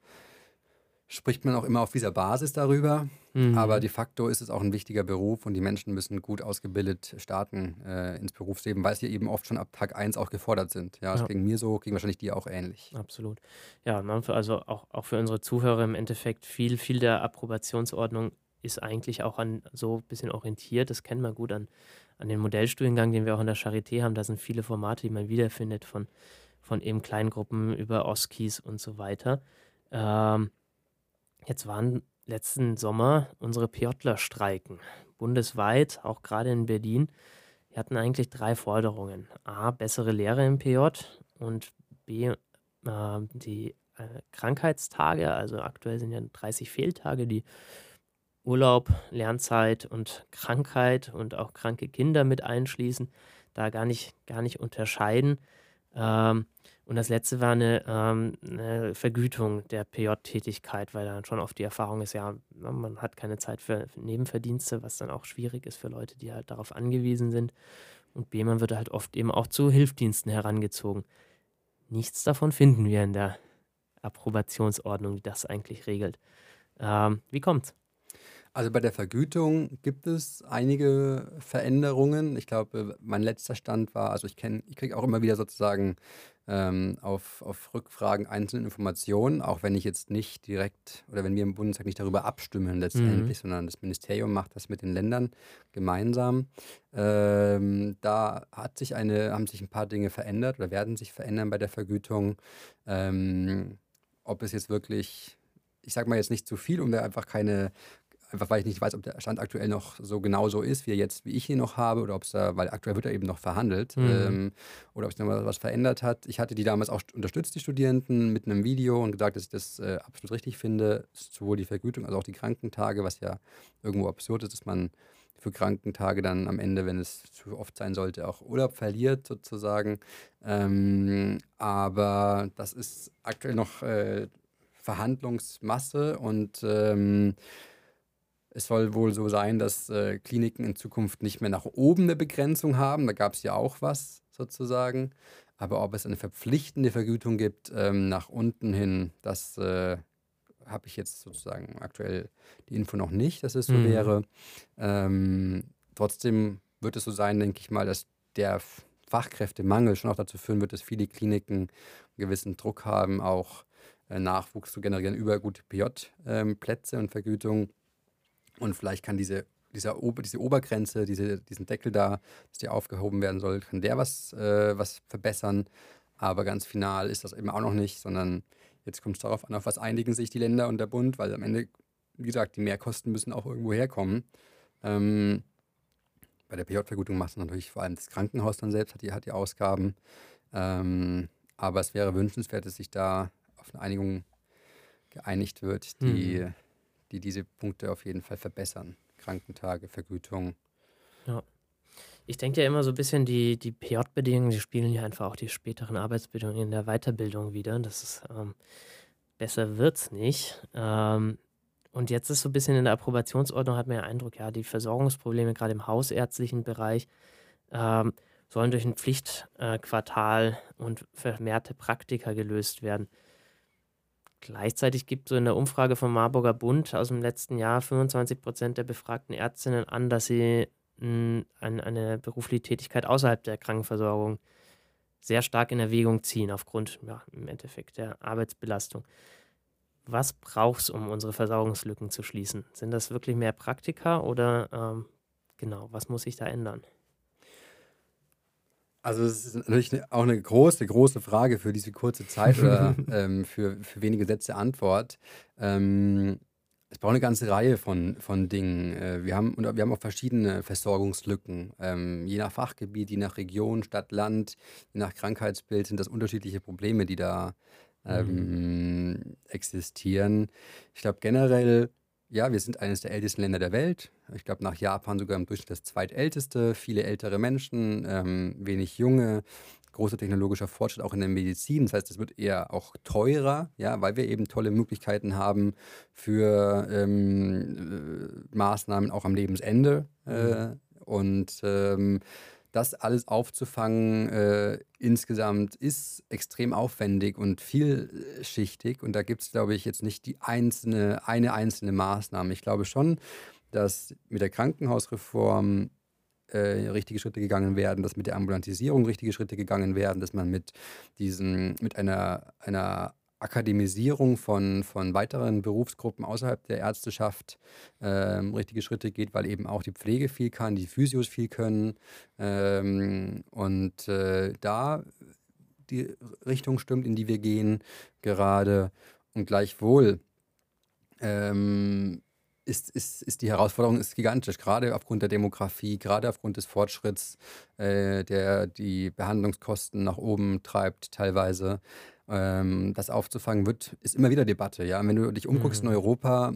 spricht man auch immer auf dieser Basis darüber. Mhm. Aber de facto ist es auch ein wichtiger Beruf und die Menschen müssen gut ausgebildet starten äh, ins Berufsleben, weil sie eben oft schon ab Tag 1 auch gefordert sind. Ja, das ja. ging mir so, ging wahrscheinlich dir auch ähnlich. Absolut. Ja, also auch, auch für unsere Zuhörer im Endeffekt viel, viel der Approbationsordnung ist eigentlich auch an so ein bisschen orientiert. Das kennt man gut an, an den Modellstudiengang, den wir auch in der Charité haben. Da sind viele Formate, die man wiederfindet, von, von eben Kleingruppen über OSKIs und so weiter. Ähm, Jetzt waren letzten Sommer unsere PJler streiken. Bundesweit, auch gerade in Berlin. Wir hatten eigentlich drei Forderungen. A, bessere Lehre im PJ und B, äh, die äh, Krankheitstage. Also aktuell sind ja 30 Fehltage, die Urlaub, Lernzeit und Krankheit und auch kranke Kinder mit einschließen. Da gar nicht, gar nicht unterscheiden. Ähm, und das letzte war eine, ähm, eine Vergütung der PJ-Tätigkeit, weil dann schon oft die Erfahrung ist, ja, man hat keine Zeit für Nebenverdienste, was dann auch schwierig ist für Leute, die halt darauf angewiesen sind. Und B, man wird halt oft eben auch zu Hilfsdiensten herangezogen. Nichts davon finden wir in der Approbationsordnung, die das eigentlich regelt. Ähm, wie kommt's? Also bei der Vergütung gibt es einige Veränderungen. Ich glaube, mein letzter Stand war, also ich kenne, ich kriege auch immer wieder sozusagen ähm, auf, auf Rückfragen einzelne Informationen, auch wenn ich jetzt nicht direkt oder wenn wir im Bundestag nicht darüber abstimmen letztendlich, mhm. sondern das Ministerium macht das mit den Ländern gemeinsam. Ähm, da hat sich eine, haben sich ein paar Dinge verändert oder werden sich verändern bei der Vergütung. Ähm, ob es jetzt wirklich ich sage mal jetzt nicht zu viel, um da einfach keine einfach weil ich nicht weiß, ob der Stand aktuell noch so genau so ist, wie er jetzt, wie ich ihn noch habe, oder ob es da, weil aktuell wird er eben noch verhandelt, mhm. ähm, oder ob es noch mal was verändert hat. Ich hatte die damals auch unterstützt, die Studierenden, mit einem Video und gesagt, dass ich das äh, absolut richtig finde, sowohl die Vergütung als auch die Krankentage, was ja irgendwo absurd ist, dass man für Krankentage dann am Ende, wenn es zu oft sein sollte, auch Urlaub verliert sozusagen. Ähm, aber das ist aktuell noch äh, Verhandlungsmasse und ähm, es soll wohl so sein, dass äh, Kliniken in Zukunft nicht mehr nach oben eine Begrenzung haben. Da gab es ja auch was sozusagen. Aber ob es eine verpflichtende Vergütung gibt ähm, nach unten hin, das äh, habe ich jetzt sozusagen aktuell die Info noch nicht, dass es so mhm. wäre. Ähm, trotzdem wird es so sein, denke ich mal, dass der Fachkräftemangel schon auch dazu führen wird, dass viele Kliniken einen gewissen Druck haben, auch äh, Nachwuchs zu generieren über gute PJ-Plätze ähm, und Vergütungen. Und vielleicht kann diese, dieser diese Obergrenze, diese, diesen Deckel da, dass der aufgehoben werden soll, kann der was, äh, was verbessern. Aber ganz final ist das eben auch noch nicht, sondern jetzt kommt es darauf an, auf was einigen sich die Länder und der Bund, weil am Ende, wie gesagt, die Mehrkosten müssen auch irgendwo herkommen. Ähm, bei der PJ-Vergütung macht es natürlich vor allem das Krankenhaus dann selbst, hat die, hat die Ausgaben. Ähm, aber es wäre wünschenswert, dass sich da auf eine Einigung geeinigt wird, die, mhm die diese Punkte auf jeden Fall verbessern. Krankentage, Vergütung. Ja. Ich denke ja immer so ein bisschen, die, die PJ-Bedingungen, die spielen ja einfach auch die späteren Arbeitsbedingungen in der Weiterbildung wieder. Das ist, ähm, besser es nicht. Ähm, und jetzt ist so ein bisschen in der Approbationsordnung, hat man ja Eindruck, ja, die Versorgungsprobleme gerade im hausärztlichen Bereich ähm, sollen durch ein Pflichtquartal äh, und vermehrte Praktika gelöst werden. Gleichzeitig gibt so in der Umfrage vom Marburger Bund aus dem letzten Jahr 25 Prozent der befragten Ärztinnen an, dass sie hm, eine berufliche Tätigkeit außerhalb der Krankenversorgung sehr stark in Erwägung ziehen, aufgrund ja, im Endeffekt der Arbeitsbelastung. Was braucht es, um unsere Versorgungslücken zu schließen? Sind das wirklich mehr Praktika oder ähm, genau, was muss sich da ändern? Also es ist natürlich auch eine große, große Frage für diese kurze Zeit oder ähm, für, für wenige Sätze Antwort. Ähm, es braucht eine ganze Reihe von, von Dingen. Äh, wir, haben, wir haben auch verschiedene Versorgungslücken. Ähm, je nach Fachgebiet, je nach Region, Stadt, Land, je nach Krankheitsbild sind das unterschiedliche Probleme, die da ähm, mhm. existieren. Ich glaube generell ja, wir sind eines der ältesten Länder der Welt. Ich glaube, nach Japan sogar im Durchschnitt das zweitälteste. Viele ältere Menschen, ähm, wenig junge, großer technologischer Fortschritt auch in der Medizin. Das heißt, es wird eher auch teurer, ja, weil wir eben tolle Möglichkeiten haben für ähm, äh, Maßnahmen auch am Lebensende. Äh, mhm. Und ähm, das alles aufzufangen äh, insgesamt ist extrem aufwendig und vielschichtig. Und da gibt es, glaube ich, jetzt nicht die einzelne, eine einzelne Maßnahme. Ich glaube schon, dass mit der Krankenhausreform äh, richtige Schritte gegangen werden, dass mit der Ambulantisierung richtige Schritte gegangen werden, dass man mit diesen, mit einer, einer Akademisierung von, von weiteren Berufsgruppen außerhalb der Ärzteschaft ähm, richtige Schritte geht, weil eben auch die Pflege viel kann, die Physios viel können. Ähm, und äh, da die Richtung stimmt, in die wir gehen gerade. Und gleichwohl ähm, ist, ist, ist die Herausforderung ist gigantisch, gerade aufgrund der Demografie, gerade aufgrund des Fortschritts, äh, der die Behandlungskosten nach oben treibt teilweise. Ähm, das aufzufangen wird, ist immer wieder Debatte. Ja? wenn du dich umguckst mhm. in Europa,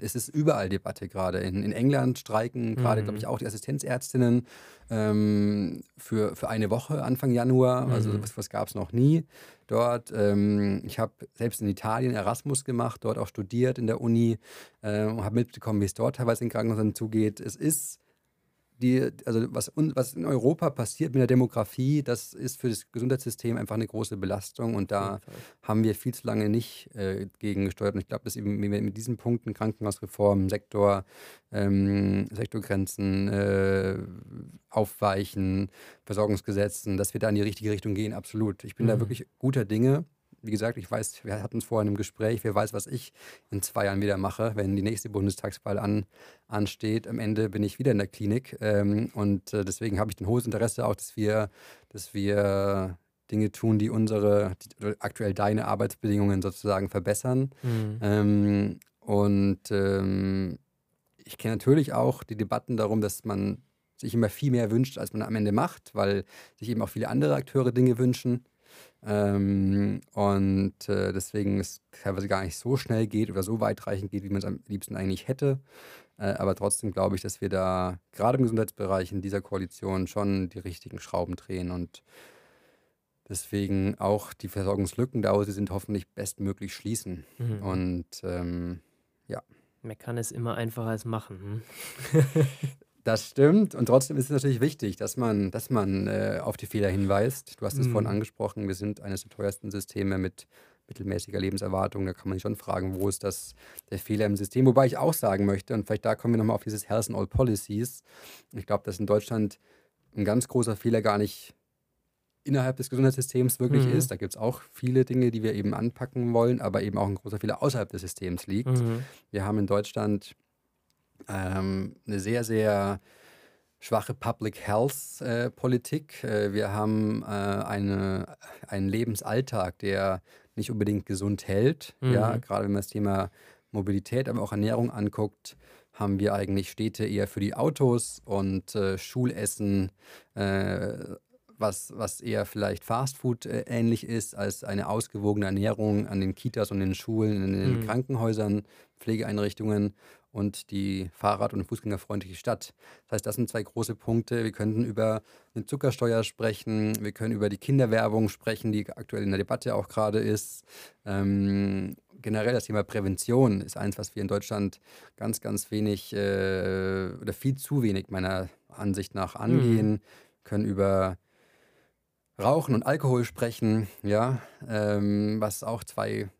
es ist überall Debatte gerade. In, in England streiken gerade, mhm. glaube ich, auch die Assistenzärztinnen ähm, für, für eine Woche Anfang Januar. Also mhm. was, was gab es noch nie dort. Ähm, ich habe selbst in Italien Erasmus gemacht, dort auch studiert in der Uni, äh, habe mitbekommen, wie es dort teilweise in Krankenhäusern zugeht. Es ist die, also was, was in Europa passiert mit der Demografie, das ist für das Gesundheitssystem einfach eine große Belastung und da haben wir viel zu lange nicht äh, gegen gesteuert. Und ich glaube, dass eben mit diesen Punkten, Krankenhausreform, Sektor, ähm, Sektorgrenzen äh, aufweichen, Versorgungsgesetzen, dass wir da in die richtige Richtung gehen, absolut. Ich bin mhm. da wirklich guter Dinge wie gesagt, ich weiß, wir hatten es vorhin im Gespräch, wer weiß, was ich in zwei Jahren wieder mache, wenn die nächste Bundestagswahl an, ansteht. Am Ende bin ich wieder in der Klinik ähm, und äh, deswegen habe ich ein hohes Interesse auch, dass wir, dass wir Dinge tun, die unsere, die, aktuell deine Arbeitsbedingungen sozusagen verbessern. Mhm. Ähm, und ähm, ich kenne natürlich auch die Debatten darum, dass man sich immer viel mehr wünscht, als man am Ende macht, weil sich eben auch viele andere Akteure Dinge wünschen. Ähm, und äh, deswegen es teilweise gar nicht so schnell geht oder so weitreichend geht, wie man es am liebsten eigentlich hätte. Äh, aber trotzdem glaube ich, dass wir da gerade im Gesundheitsbereich in dieser Koalition schon die richtigen Schrauben drehen und deswegen auch die Versorgungslücken da, wo sie sind, hoffentlich bestmöglich schließen. Mhm. Und ähm, ja. Meckern ist immer einfacher als machen. Hm? Das stimmt. Und trotzdem ist es natürlich wichtig, dass man, dass man äh, auf die Fehler hinweist. Du hast es mhm. vorhin angesprochen, wir sind eines der teuersten Systeme mit mittelmäßiger Lebenserwartung. Da kann man sich schon fragen, wo ist das der Fehler im System? Wobei ich auch sagen möchte, und vielleicht da kommen wir nochmal auf dieses Health and All Policies. Ich glaube, dass in Deutschland ein ganz großer Fehler gar nicht innerhalb des Gesundheitssystems wirklich mhm. ist. Da gibt es auch viele Dinge, die wir eben anpacken wollen, aber eben auch ein großer Fehler außerhalb des Systems liegt. Mhm. Wir haben in Deutschland ähm, eine sehr, sehr schwache Public Health äh, Politik. Äh, wir haben äh, eine, einen Lebensalltag, der nicht unbedingt gesund hält. Mhm. Ja, gerade wenn man das Thema Mobilität, aber auch Ernährung anguckt, haben wir eigentlich Städte eher für die Autos und äh, Schulessen, äh, was, was eher vielleicht Fastfood äh, ähnlich ist, als eine ausgewogene Ernährung an den Kitas und den Schulen, in den mhm. Krankenhäusern, Pflegeeinrichtungen und die Fahrrad- und Fußgängerfreundliche Stadt. Das heißt, das sind zwei große Punkte. Wir könnten über eine Zuckersteuer sprechen, wir können über die Kinderwerbung sprechen, die aktuell in der Debatte auch gerade ist. Ähm, generell das Thema Prävention ist eins, was wir in Deutschland ganz, ganz wenig äh, oder viel zu wenig meiner Ansicht nach angehen. Mhm. Können über Rauchen und Alkohol sprechen, ja, ähm, was auch zwei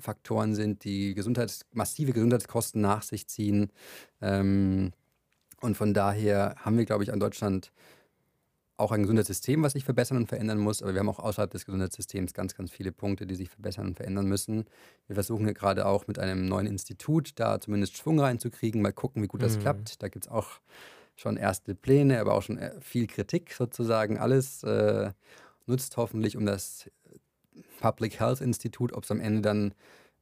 Faktoren sind, die Gesundheits massive Gesundheitskosten nach sich ziehen. Ähm, und von daher haben wir, glaube ich, an Deutschland auch ein Gesundheitssystem, was sich verbessern und verändern muss, aber wir haben auch außerhalb des Gesundheitssystems ganz, ganz viele Punkte, die sich verbessern und verändern müssen. Wir versuchen ja gerade auch mit einem neuen Institut da zumindest Schwung reinzukriegen, mal gucken, wie gut das mhm. klappt. Da gibt es auch schon erste Pläne, aber auch schon äh, viel Kritik sozusagen. Alles äh, nutzt hoffentlich, um das Public Health Institut, ob es am Ende dann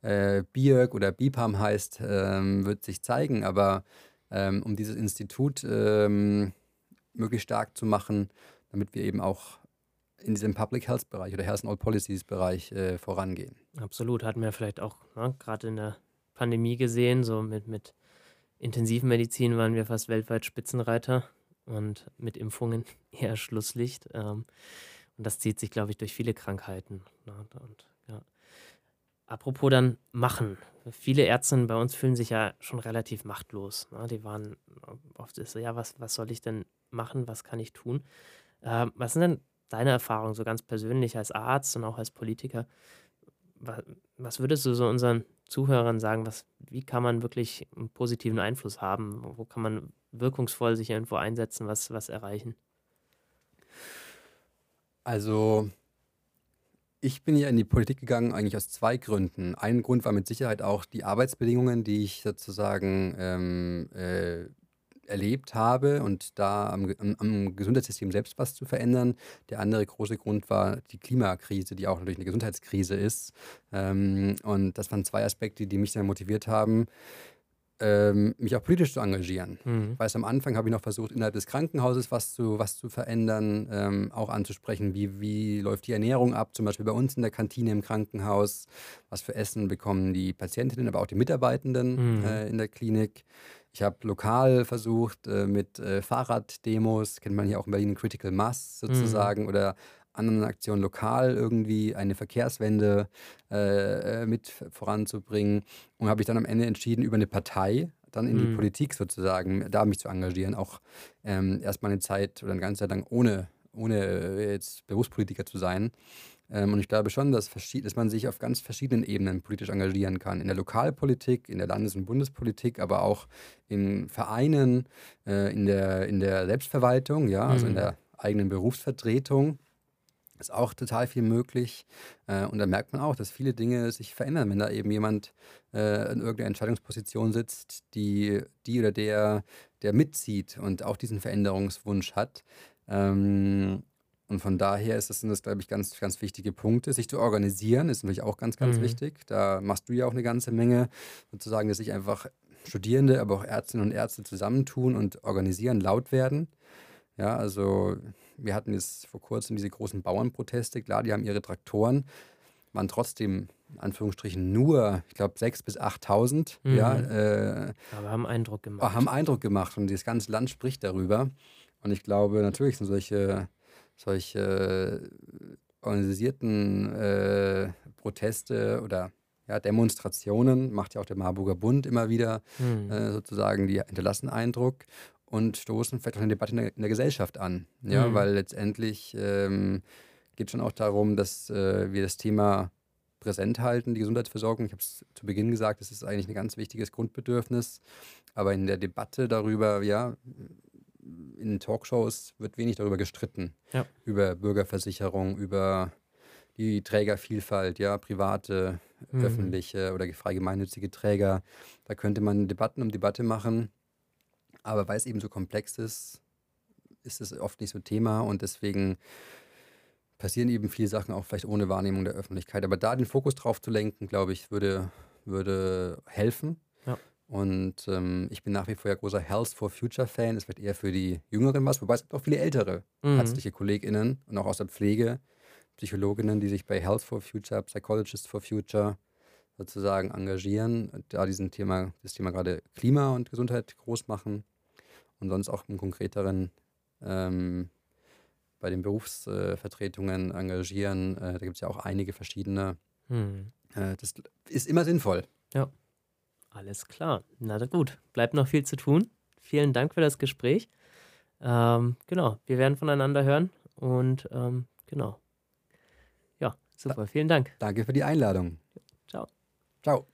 äh, BIRG oder BIPAM heißt, ähm, wird sich zeigen. Aber ähm, um dieses Institut ähm, möglichst stark zu machen, damit wir eben auch in diesem Public Health Bereich oder Health and All Policies Bereich äh, vorangehen. Absolut, hatten wir vielleicht auch ne, gerade in der Pandemie gesehen, so mit, mit Intensivmedizin waren wir fast weltweit Spitzenreiter und mit Impfungen eher Schlusslicht. Ähm, und das zieht sich, glaube ich, durch viele Krankheiten. Ne? Und, ja. Apropos dann machen. Viele Ärzte bei uns fühlen sich ja schon relativ machtlos. Ne? Die waren oft so, ja, was, was soll ich denn machen? Was kann ich tun? Äh, was sind denn deine Erfahrungen, so ganz persönlich als Arzt und auch als Politiker? Was, was würdest du so unseren Zuhörern sagen? Was, wie kann man wirklich einen positiven Einfluss haben? Wo kann man wirkungsvoll sich irgendwo einsetzen, was, was erreichen? Also, ich bin ja in die Politik gegangen eigentlich aus zwei Gründen. Ein Grund war mit Sicherheit auch die Arbeitsbedingungen, die ich sozusagen ähm, äh, erlebt habe und da am, am, am, Gesundheitssystem selbst was zu verändern. Der andere große Grund war die Klimakrise, die auch natürlich eine Gesundheitskrise ist. Ähm, und das waren zwei Aspekte, die mich sehr motiviert haben, ähm, mich auch politisch zu engagieren. Mhm. Ich weiß, am Anfang habe ich noch versucht, innerhalb des Krankenhauses was zu, was zu verändern, ähm, auch anzusprechen, wie, wie läuft die Ernährung ab, zum Beispiel bei uns in der Kantine im Krankenhaus, was für Essen bekommen die Patientinnen, aber auch die Mitarbeitenden mhm. äh, in der Klinik. Ich habe lokal versucht äh, mit äh, Fahrraddemos, kennt man hier auch in Berlin Critical Mass sozusagen, mhm. oder anderen Aktionen lokal irgendwie eine Verkehrswende äh, äh, mit voranzubringen. Und habe ich dann am Ende entschieden, über eine Partei dann in mhm. die Politik sozusagen, da mich zu engagieren. Auch ähm, erstmal eine Zeit oder eine ganze Zeit lang ohne, ohne äh, jetzt Berufspolitiker zu sein. Ähm, und ich glaube schon, dass, dass man sich auf ganz verschiedenen Ebenen politisch engagieren kann. In der Lokalpolitik, in der Landes- und Bundespolitik, aber auch in Vereinen, äh, in, der, in der Selbstverwaltung, ja, also in mhm. der eigenen Berufsvertretung ist auch total viel möglich. Äh, und da merkt man auch, dass viele Dinge sich verändern, wenn da eben jemand äh, in irgendeiner Entscheidungsposition sitzt, die, die oder der, der mitzieht und auch diesen Veränderungswunsch hat. Ähm, und von daher ist das, sind das, glaube ich, ganz, ganz wichtige Punkte. Sich zu organisieren ist natürlich auch ganz, ganz mhm. wichtig. Da machst du ja auch eine ganze Menge, sozusagen, dass sich einfach Studierende, aber auch Ärztinnen und Ärzte zusammentun und organisieren, laut werden. Ja, also wir hatten jetzt vor kurzem diese großen Bauernproteste. Klar, die haben ihre Traktoren, waren trotzdem in Anführungsstrichen nur, ich glaube, 6.000 bis 8.000. Mhm. Ja, äh, Aber haben Eindruck gemacht. Haben Eindruck gemacht und das ganze Land spricht darüber. Und ich glaube, natürlich sind solche, solche organisierten äh, Proteste oder ja, Demonstrationen, macht ja auch der Marburger Bund immer wieder mhm. äh, sozusagen, die hinterlassen Eindruck und stoßen vielleicht auch eine Debatte in der, in der Gesellschaft an. Ja, mhm. weil letztendlich ähm, geht es schon auch darum, dass äh, wir das Thema präsent halten, die Gesundheitsversorgung. Ich habe es zu Beginn gesagt, das ist eigentlich ein ganz wichtiges Grundbedürfnis. Aber in der Debatte darüber, ja, in Talkshows wird wenig darüber gestritten. Ja. Über Bürgerversicherung, über die Trägervielfalt, ja, private, mhm. öffentliche oder frei gemeinnützige Träger. Da könnte man Debatten um Debatte machen aber weil es eben so komplex ist, ist es oft nicht so Thema und deswegen passieren eben viele Sachen auch vielleicht ohne Wahrnehmung der Öffentlichkeit. Aber da den Fokus drauf zu lenken, glaube ich, würde, würde helfen. Ja. Und ähm, ich bin nach wie vor ja großer Health for Future Fan. Es wird eher für die Jüngeren was, wobei es gibt auch viele ältere mhm. ärztliche KollegInnen und auch aus der Pflege, Psychologinnen, die sich bei Health for Future, Psychologists for Future sozusagen engagieren, da diesen Thema, das Thema gerade Klima und Gesundheit groß machen und sonst auch im Konkreteren ähm, bei den Berufsvertretungen äh, engagieren. Äh, da gibt es ja auch einige verschiedene. Hm. Äh, das ist immer sinnvoll. Ja, alles klar. Na gut, bleibt noch viel zu tun. Vielen Dank für das Gespräch. Ähm, genau, wir werden voneinander hören und ähm, genau. Ja, super, vielen Dank. Danke für die Einladung. Ciao.